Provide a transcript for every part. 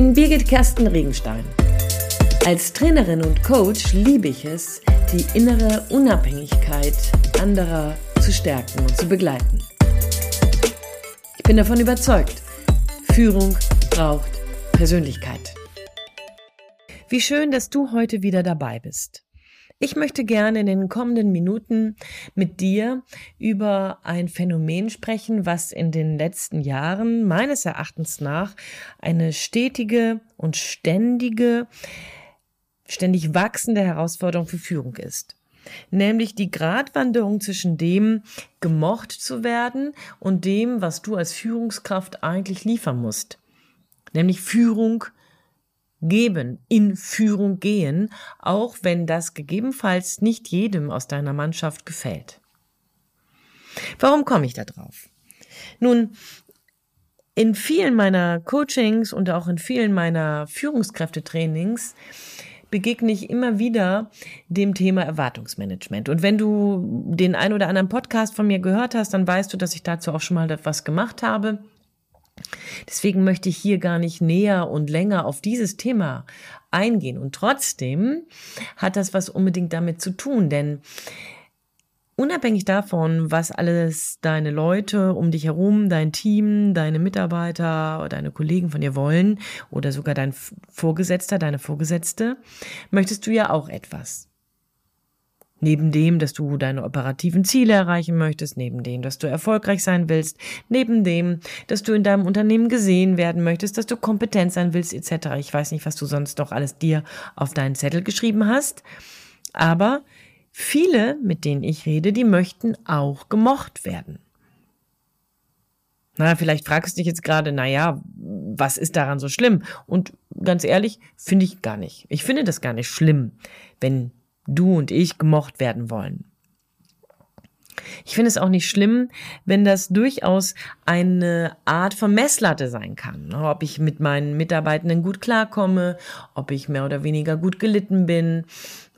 bin Birgit Kersten Regenstein. Als Trainerin und Coach liebe ich es, die innere Unabhängigkeit anderer zu stärken und zu begleiten. Ich bin davon überzeugt, Führung braucht Persönlichkeit. Wie schön, dass du heute wieder dabei bist. Ich möchte gerne in den kommenden Minuten mit dir über ein Phänomen sprechen, was in den letzten Jahren meines Erachtens nach eine stetige und ständige, ständig wachsende Herausforderung für Führung ist. Nämlich die Gratwanderung zwischen dem, gemocht zu werden und dem, was du als Führungskraft eigentlich liefern musst. Nämlich Führung geben, in Führung gehen, auch wenn das gegebenenfalls nicht jedem aus deiner Mannschaft gefällt. Warum komme ich da drauf? Nun, in vielen meiner Coachings und auch in vielen meiner Führungskräftetrainings begegne ich immer wieder dem Thema Erwartungsmanagement. Und wenn du den ein oder anderen Podcast von mir gehört hast, dann weißt du, dass ich dazu auch schon mal etwas gemacht habe. Deswegen möchte ich hier gar nicht näher und länger auf dieses Thema eingehen. Und trotzdem hat das was unbedingt damit zu tun, denn unabhängig davon, was alles deine Leute um dich herum, dein Team, deine Mitarbeiter oder deine Kollegen von dir wollen oder sogar dein Vorgesetzter, deine Vorgesetzte, möchtest du ja auch etwas. Neben dem, dass du deine operativen Ziele erreichen möchtest, neben dem, dass du erfolgreich sein willst, neben dem, dass du in deinem Unternehmen gesehen werden möchtest, dass du kompetent sein willst, etc. Ich weiß nicht, was du sonst noch alles dir auf deinen Zettel geschrieben hast, aber viele, mit denen ich rede, die möchten auch gemocht werden. Na, vielleicht fragst du dich jetzt gerade, na ja, was ist daran so schlimm? Und ganz ehrlich, finde ich gar nicht. Ich finde das gar nicht schlimm, wenn du und ich gemocht werden wollen. Ich finde es auch nicht schlimm, wenn das durchaus eine Art von Messlatte sein kann. Ob ich mit meinen Mitarbeitenden gut klarkomme, ob ich mehr oder weniger gut gelitten bin,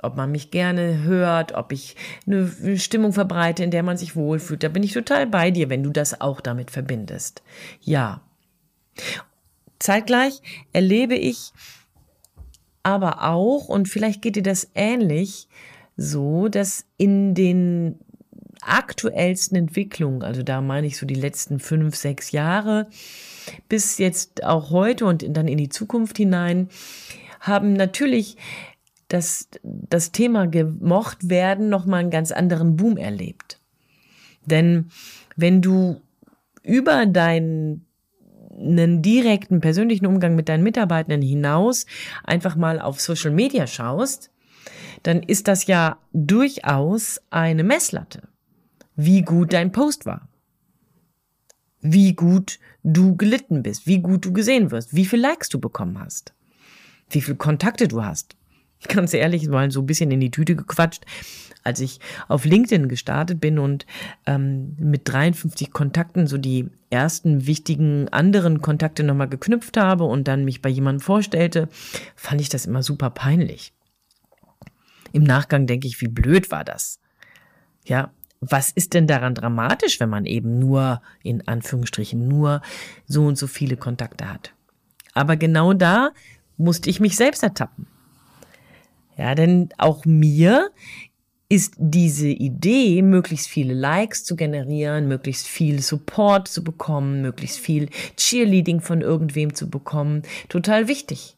ob man mich gerne hört, ob ich eine Stimmung verbreite, in der man sich wohlfühlt. Da bin ich total bei dir, wenn du das auch damit verbindest. Ja. Zeitgleich erlebe ich aber auch, und vielleicht geht dir das ähnlich, so, dass in den aktuellsten Entwicklungen, also da meine ich so die letzten fünf, sechs Jahre, bis jetzt auch heute und dann in die Zukunft hinein, haben natürlich das, das Thema gemocht werden nochmal einen ganz anderen Boom erlebt. Denn wenn du über deinen einen direkten persönlichen Umgang mit deinen Mitarbeitenden hinaus einfach mal auf Social Media schaust, dann ist das ja durchaus eine Messlatte, wie gut dein Post war, wie gut du gelitten bist, wie gut du gesehen wirst, wie viel Likes du bekommen hast, wie viel Kontakte du hast. Ganz ehrlich, mal so ein bisschen in die Tüte gequatscht als ich auf LinkedIn gestartet bin und ähm, mit 53 Kontakten so die ersten wichtigen anderen Kontakte nochmal geknüpft habe und dann mich bei jemandem vorstellte, fand ich das immer super peinlich. Im Nachgang denke ich, wie blöd war das? Ja, was ist denn daran dramatisch, wenn man eben nur, in Anführungsstrichen, nur so und so viele Kontakte hat? Aber genau da musste ich mich selbst ertappen. Ja, denn auch mir ist diese Idee, möglichst viele Likes zu generieren, möglichst viel Support zu bekommen, möglichst viel Cheerleading von irgendwem zu bekommen, total wichtig.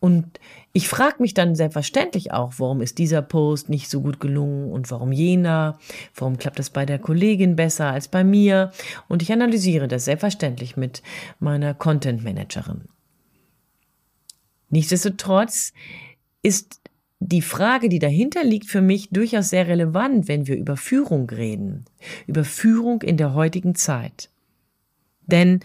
Und ich frage mich dann selbstverständlich auch, warum ist dieser Post nicht so gut gelungen und warum jener, warum klappt das bei der Kollegin besser als bei mir. Und ich analysiere das selbstverständlich mit meiner Content Managerin. Nichtsdestotrotz ist die Frage, die dahinter liegt, für mich durchaus sehr relevant, wenn wir über Führung reden. Über Führung in der heutigen Zeit. Denn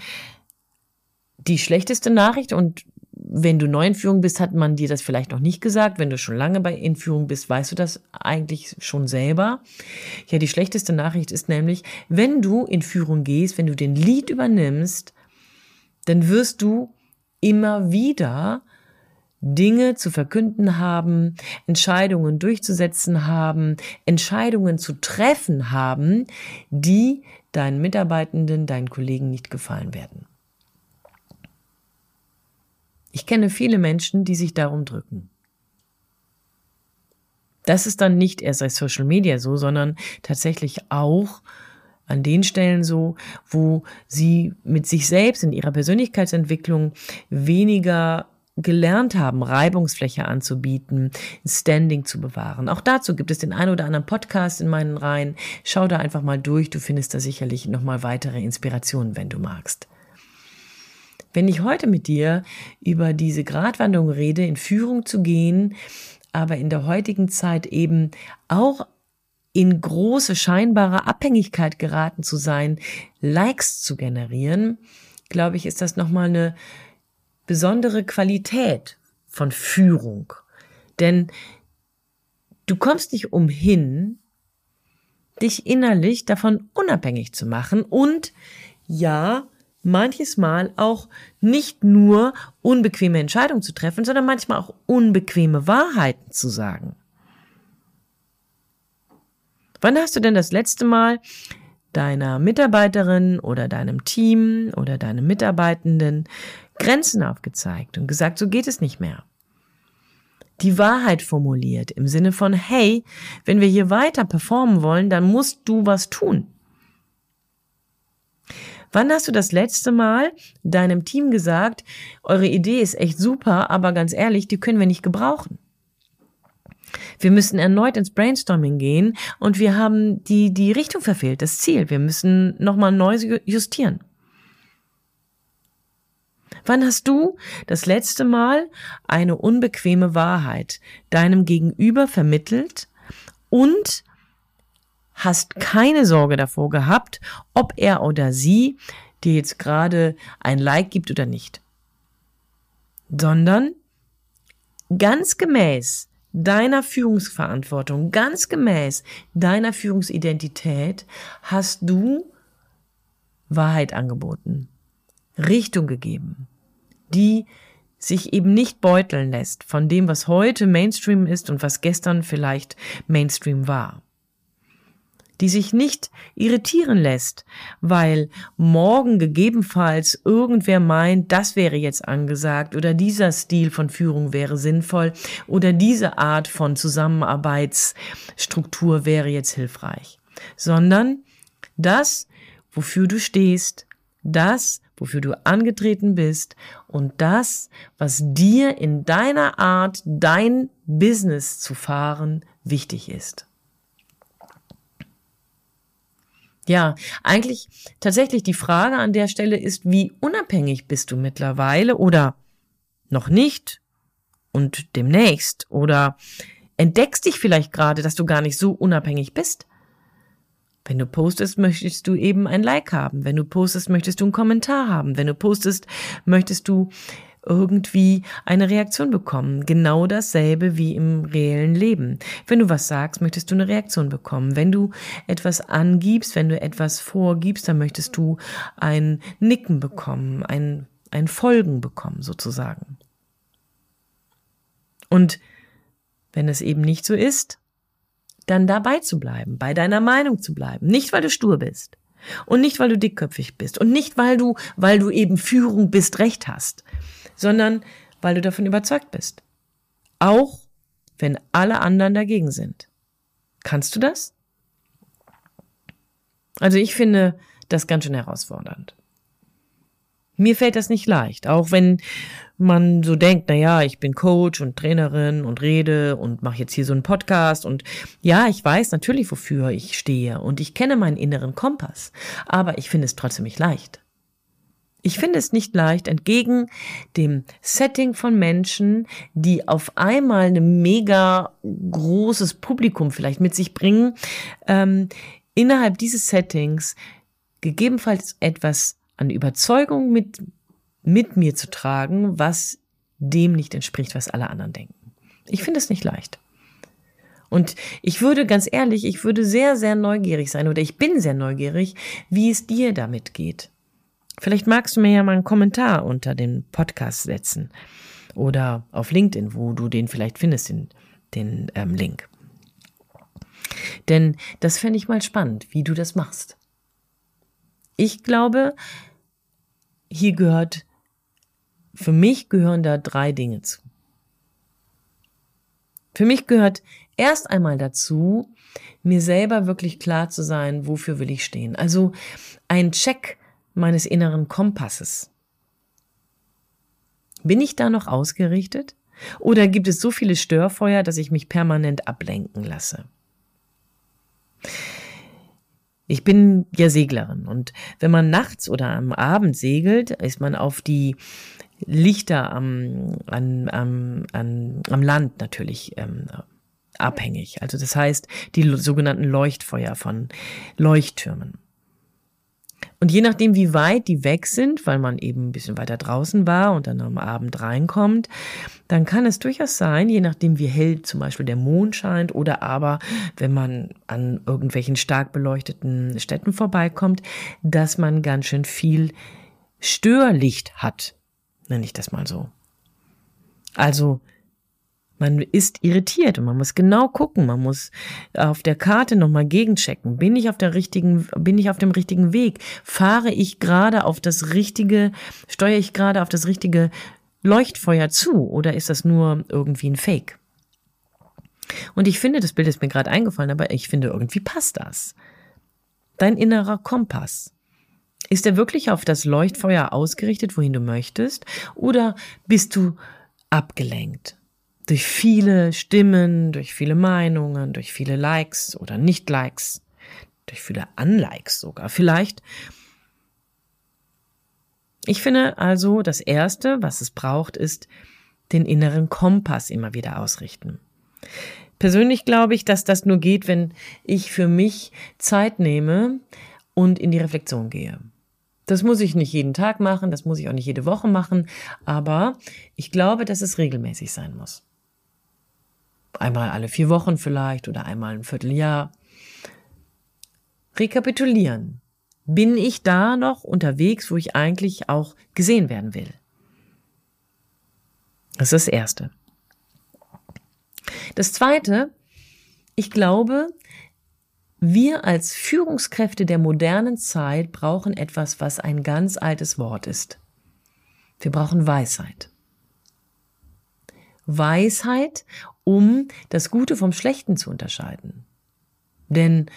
die schlechteste Nachricht, und wenn du neu in Führung bist, hat man dir das vielleicht noch nicht gesagt. Wenn du schon lange bei in Führung bist, weißt du das eigentlich schon selber. Ja, die schlechteste Nachricht ist nämlich, wenn du in Führung gehst, wenn du den Lead übernimmst, dann wirst du immer wieder Dinge zu verkünden haben, Entscheidungen durchzusetzen haben, Entscheidungen zu treffen haben, die deinen Mitarbeitenden, deinen Kollegen nicht gefallen werden. Ich kenne viele Menschen, die sich darum drücken. Das ist dann nicht erst bei Social Media so, sondern tatsächlich auch an den Stellen so, wo sie mit sich selbst in ihrer Persönlichkeitsentwicklung weniger gelernt haben, Reibungsfläche anzubieten, Standing zu bewahren. Auch dazu gibt es den ein oder anderen Podcast in meinen Reihen. Schau da einfach mal durch, du findest da sicherlich nochmal weitere Inspirationen, wenn du magst. Wenn ich heute mit dir über diese Gratwanderung rede, in Führung zu gehen, aber in der heutigen Zeit eben auch in große scheinbare Abhängigkeit geraten zu sein, Likes zu generieren, glaube ich, ist das nochmal eine besondere Qualität von Führung. Denn du kommst nicht umhin, dich innerlich davon unabhängig zu machen und ja, manches Mal auch nicht nur unbequeme Entscheidungen zu treffen, sondern manchmal auch unbequeme Wahrheiten zu sagen. Wann hast du denn das letzte Mal deiner Mitarbeiterin oder deinem Team oder deinem Mitarbeitenden Grenzen aufgezeigt und gesagt, so geht es nicht mehr. Die Wahrheit formuliert im Sinne von, hey, wenn wir hier weiter performen wollen, dann musst du was tun. Wann hast du das letzte Mal deinem Team gesagt, eure Idee ist echt super, aber ganz ehrlich, die können wir nicht gebrauchen? Wir müssen erneut ins Brainstorming gehen und wir haben die, die Richtung verfehlt, das Ziel. Wir müssen nochmal neu justieren. Wann hast du das letzte Mal eine unbequeme Wahrheit deinem Gegenüber vermittelt? Und hast keine Sorge davor gehabt, ob er oder sie dir jetzt gerade ein Like gibt oder nicht, sondern ganz gemäß deiner Führungsverantwortung, ganz gemäß deiner Führungsidentität hast du Wahrheit angeboten, Richtung gegeben, die sich eben nicht beuteln lässt von dem, was heute Mainstream ist und was gestern vielleicht Mainstream war. Die sich nicht irritieren lässt, weil morgen gegebenenfalls irgendwer meint, das wäre jetzt angesagt oder dieser Stil von Führung wäre sinnvoll oder diese Art von Zusammenarbeitsstruktur wäre jetzt hilfreich, sondern das, wofür du stehst, das, wofür du angetreten bist und das, was dir in deiner Art, dein Business zu fahren, wichtig ist. Ja, eigentlich tatsächlich die Frage an der Stelle ist, wie unabhängig bist du mittlerweile oder noch nicht und demnächst oder entdeckst dich vielleicht gerade, dass du gar nicht so unabhängig bist? Wenn du postest, möchtest du eben ein Like haben. Wenn du postest, möchtest du einen Kommentar haben. Wenn du postest, möchtest du irgendwie eine Reaktion bekommen. Genau dasselbe wie im reellen Leben. Wenn du was sagst, möchtest du eine Reaktion bekommen. Wenn du etwas angibst, wenn du etwas vorgibst, dann möchtest du ein Nicken bekommen, ein, ein Folgen bekommen sozusagen. Und wenn es eben nicht so ist, dann dabei zu bleiben, bei deiner Meinung zu bleiben. Nicht, weil du stur bist. Und nicht, weil du dickköpfig bist. Und nicht, weil du, weil du eben Führung bist, Recht hast sondern weil du davon überzeugt bist. Auch wenn alle anderen dagegen sind. Kannst du das? Also ich finde das ganz schön herausfordernd. Mir fällt das nicht leicht, auch wenn man so denkt, na ja, ich bin Coach und Trainerin und rede und mache jetzt hier so einen Podcast und ja, ich weiß natürlich, wofür ich stehe und ich kenne meinen inneren Kompass, aber ich finde es trotzdem nicht leicht. Ich finde es nicht leicht, entgegen dem Setting von Menschen, die auf einmal ein mega großes Publikum vielleicht mit sich bringen, ähm, innerhalb dieses Settings gegebenenfalls etwas an Überzeugung mit, mit mir zu tragen, was dem nicht entspricht, was alle anderen denken. Ich finde es nicht leicht. Und ich würde ganz ehrlich, ich würde sehr, sehr neugierig sein oder ich bin sehr neugierig, wie es dir damit geht. Vielleicht magst du mir ja mal einen Kommentar unter den Podcast setzen oder auf LinkedIn, wo du den vielleicht findest, den, den ähm, Link. Denn das fände ich mal spannend, wie du das machst. Ich glaube, hier gehört für mich gehören da drei Dinge zu. Für mich gehört erst einmal dazu, mir selber wirklich klar zu sein, wofür will ich stehen. Also ein Check meines inneren Kompasses. Bin ich da noch ausgerichtet? Oder gibt es so viele Störfeuer, dass ich mich permanent ablenken lasse? Ich bin ja Seglerin und wenn man nachts oder am Abend segelt, ist man auf die Lichter am, an, am, an, am Land natürlich ähm, abhängig. Also das heißt, die sogenannten Leuchtfeuer von Leuchttürmen. Und je nachdem, wie weit die weg sind, weil man eben ein bisschen weiter draußen war und dann am Abend reinkommt, dann kann es durchaus sein, je nachdem, wie hell zum Beispiel der Mond scheint oder aber, wenn man an irgendwelchen stark beleuchteten Städten vorbeikommt, dass man ganz schön viel Störlicht hat, nenne ich das mal so. Also man ist irritiert und man muss genau gucken, man muss auf der Karte nochmal gegenchecken. Bin ich auf der richtigen, bin ich auf dem richtigen Weg? Fahre ich gerade auf das richtige, steuere ich gerade auf das richtige Leuchtfeuer zu oder ist das nur irgendwie ein Fake? Und ich finde, das Bild ist mir gerade eingefallen, aber ich finde, irgendwie passt das. Dein innerer Kompass. Ist er wirklich auf das Leuchtfeuer ausgerichtet, wohin du möchtest? Oder bist du abgelenkt? durch viele Stimmen, durch viele Meinungen, durch viele Likes oder Nicht-Likes, durch viele Unlikes sogar vielleicht. Ich finde also, das Erste, was es braucht, ist den inneren Kompass immer wieder ausrichten. Persönlich glaube ich, dass das nur geht, wenn ich für mich Zeit nehme und in die Reflexion gehe. Das muss ich nicht jeden Tag machen, das muss ich auch nicht jede Woche machen, aber ich glaube, dass es regelmäßig sein muss einmal alle vier Wochen vielleicht oder einmal ein Vierteljahr. Rekapitulieren. Bin ich da noch unterwegs, wo ich eigentlich auch gesehen werden will? Das ist das Erste. Das Zweite, ich glaube, wir als Führungskräfte der modernen Zeit brauchen etwas, was ein ganz altes Wort ist. Wir brauchen Weisheit. Weisheit um das Gute vom Schlechten zu unterscheiden. Denn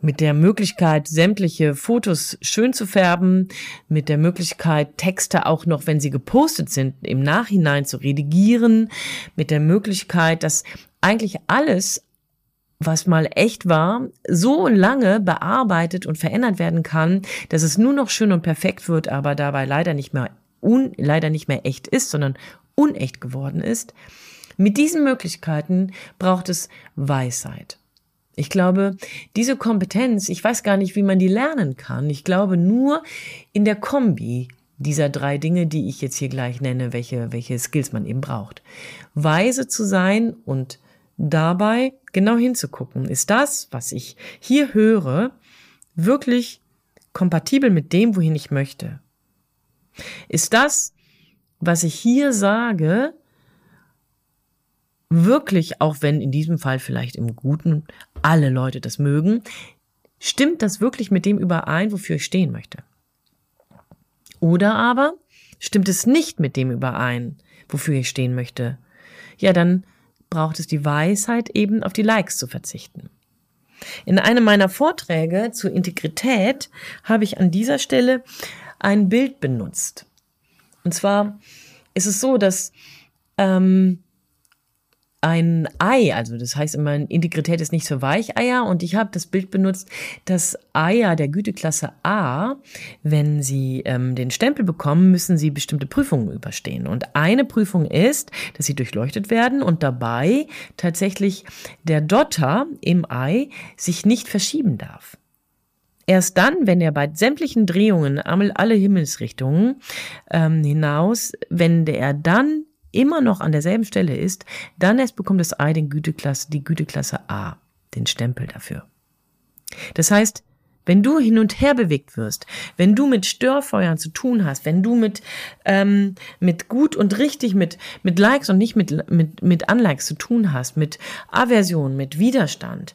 mit der Möglichkeit, sämtliche Fotos schön zu färben, mit der Möglichkeit, Texte auch noch, wenn sie gepostet sind, im Nachhinein zu redigieren, mit der Möglichkeit, dass eigentlich alles, was mal echt war, so lange bearbeitet und verändert werden kann, dass es nur noch schön und perfekt wird, aber dabei leider nicht mehr un, leider nicht mehr echt ist, sondern unecht geworden ist, mit diesen Möglichkeiten braucht es Weisheit. Ich glaube, diese Kompetenz, ich weiß gar nicht, wie man die lernen kann. Ich glaube nur in der Kombi dieser drei Dinge, die ich jetzt hier gleich nenne, welche, welche Skills man eben braucht. Weise zu sein und dabei genau hinzugucken. Ist das, was ich hier höre, wirklich kompatibel mit dem, wohin ich möchte? Ist das, was ich hier sage, wirklich, auch wenn in diesem Fall vielleicht im Guten alle Leute das mögen, stimmt das wirklich mit dem überein, wofür ich stehen möchte? Oder aber stimmt es nicht mit dem überein, wofür ich stehen möchte? Ja, dann braucht es die Weisheit, eben auf die Likes zu verzichten. In einem meiner Vorträge zur Integrität habe ich an dieser Stelle ein Bild benutzt. Und zwar ist es so, dass ähm, ein Ei, also das heißt immer, Integrität ist nicht für Weicheier und ich habe das Bild benutzt, dass Eier der Güteklasse A, wenn sie ähm, den Stempel bekommen, müssen sie bestimmte Prüfungen überstehen. Und eine Prüfung ist, dass sie durchleuchtet werden und dabei tatsächlich der Dotter im Ei sich nicht verschieben darf. Erst dann, wenn er bei sämtlichen Drehungen alle Himmelsrichtungen ähm, hinaus, wenn der dann immer noch an derselben Stelle ist, dann erst bekommt das Ei den Güteklasse, die Güteklasse A, den Stempel dafür. Das heißt, wenn du hin und her bewegt wirst, wenn du mit Störfeuern zu tun hast, wenn du mit, ähm, mit gut und richtig, mit, mit Likes und nicht mit, mit, mit Unlikes zu tun hast, mit Aversion, mit Widerstand,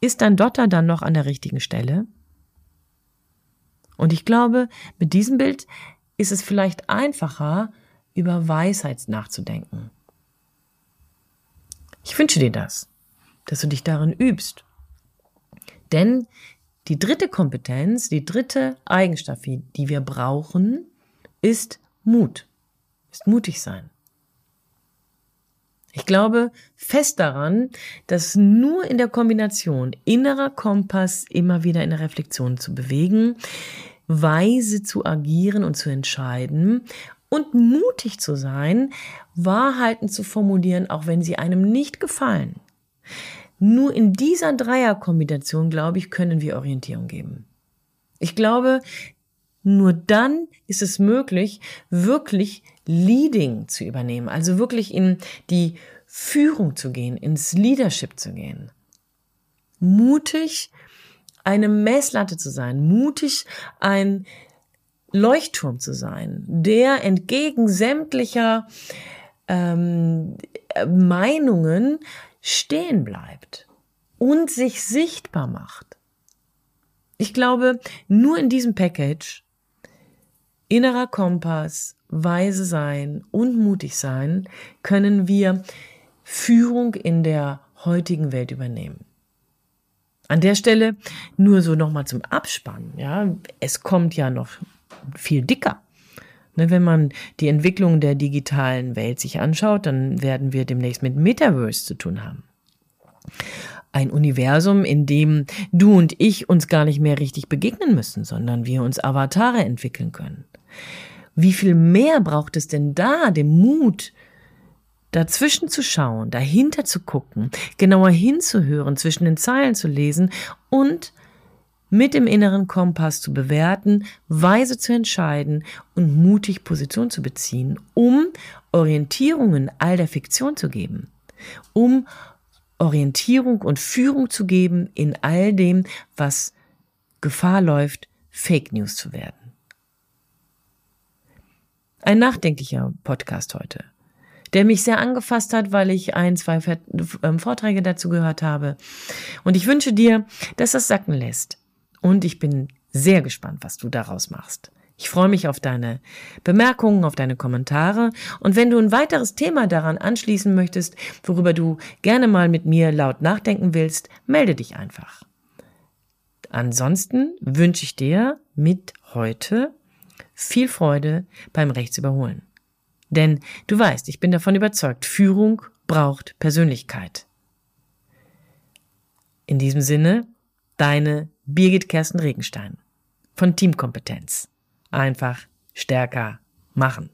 ist dein Dotter dann noch an der richtigen Stelle? Und ich glaube, mit diesem Bild ist es vielleicht einfacher, über Weisheit nachzudenken. Ich wünsche dir das, dass du dich darin übst. Denn die dritte Kompetenz, die dritte Eigenschaft, die wir brauchen, ist Mut, ist mutig sein. Ich glaube fest daran, dass nur in der Kombination innerer Kompass immer wieder in der Reflexion zu bewegen, weise zu agieren und zu entscheiden und mutig zu sein, Wahrheiten zu formulieren, auch wenn sie einem nicht gefallen. Nur in dieser Dreierkombination, glaube ich, können wir Orientierung geben. Ich glaube, nur dann ist es möglich, wirklich Leading zu übernehmen, also wirklich in die Führung zu gehen, ins Leadership zu gehen. Mutig eine Messlatte zu sein, mutig ein Leuchtturm zu sein, der entgegen sämtlicher ähm, Meinungen stehen bleibt und sich sichtbar macht. Ich glaube, nur in diesem Package innerer Kompass, weise sein und mutig sein, können wir Führung in der heutigen Welt übernehmen. An der Stelle nur so nochmal zum Abspannen. Ja, es kommt ja noch viel dicker. Ne, wenn man die Entwicklung der digitalen Welt sich anschaut, dann werden wir demnächst mit Metaverse zu tun haben. Ein Universum, in dem du und ich uns gar nicht mehr richtig begegnen müssen, sondern wir uns Avatare entwickeln können. Wie viel mehr braucht es denn da, den Mut, dazwischen zu schauen, dahinter zu gucken, genauer hinzuhören, zwischen den Zeilen zu lesen und mit dem inneren Kompass zu bewerten, weise zu entscheiden und mutig Position zu beziehen, um Orientierungen all der Fiktion zu geben, um Orientierung und Führung zu geben in all dem, was Gefahr läuft, Fake News zu werden. Ein nachdenklicher Podcast heute, der mich sehr angefasst hat, weil ich ein, zwei ähm, Vorträge dazu gehört habe. Und ich wünsche dir, dass das sacken lässt. Und ich bin sehr gespannt, was du daraus machst. Ich freue mich auf deine Bemerkungen, auf deine Kommentare. Und wenn du ein weiteres Thema daran anschließen möchtest, worüber du gerne mal mit mir laut nachdenken willst, melde dich einfach. Ansonsten wünsche ich dir mit heute viel Freude beim Rechtsüberholen. Denn du weißt, ich bin davon überzeugt, Führung braucht Persönlichkeit. In diesem Sinne, deine Birgit Kersten Regenstein von Teamkompetenz. Einfach stärker machen.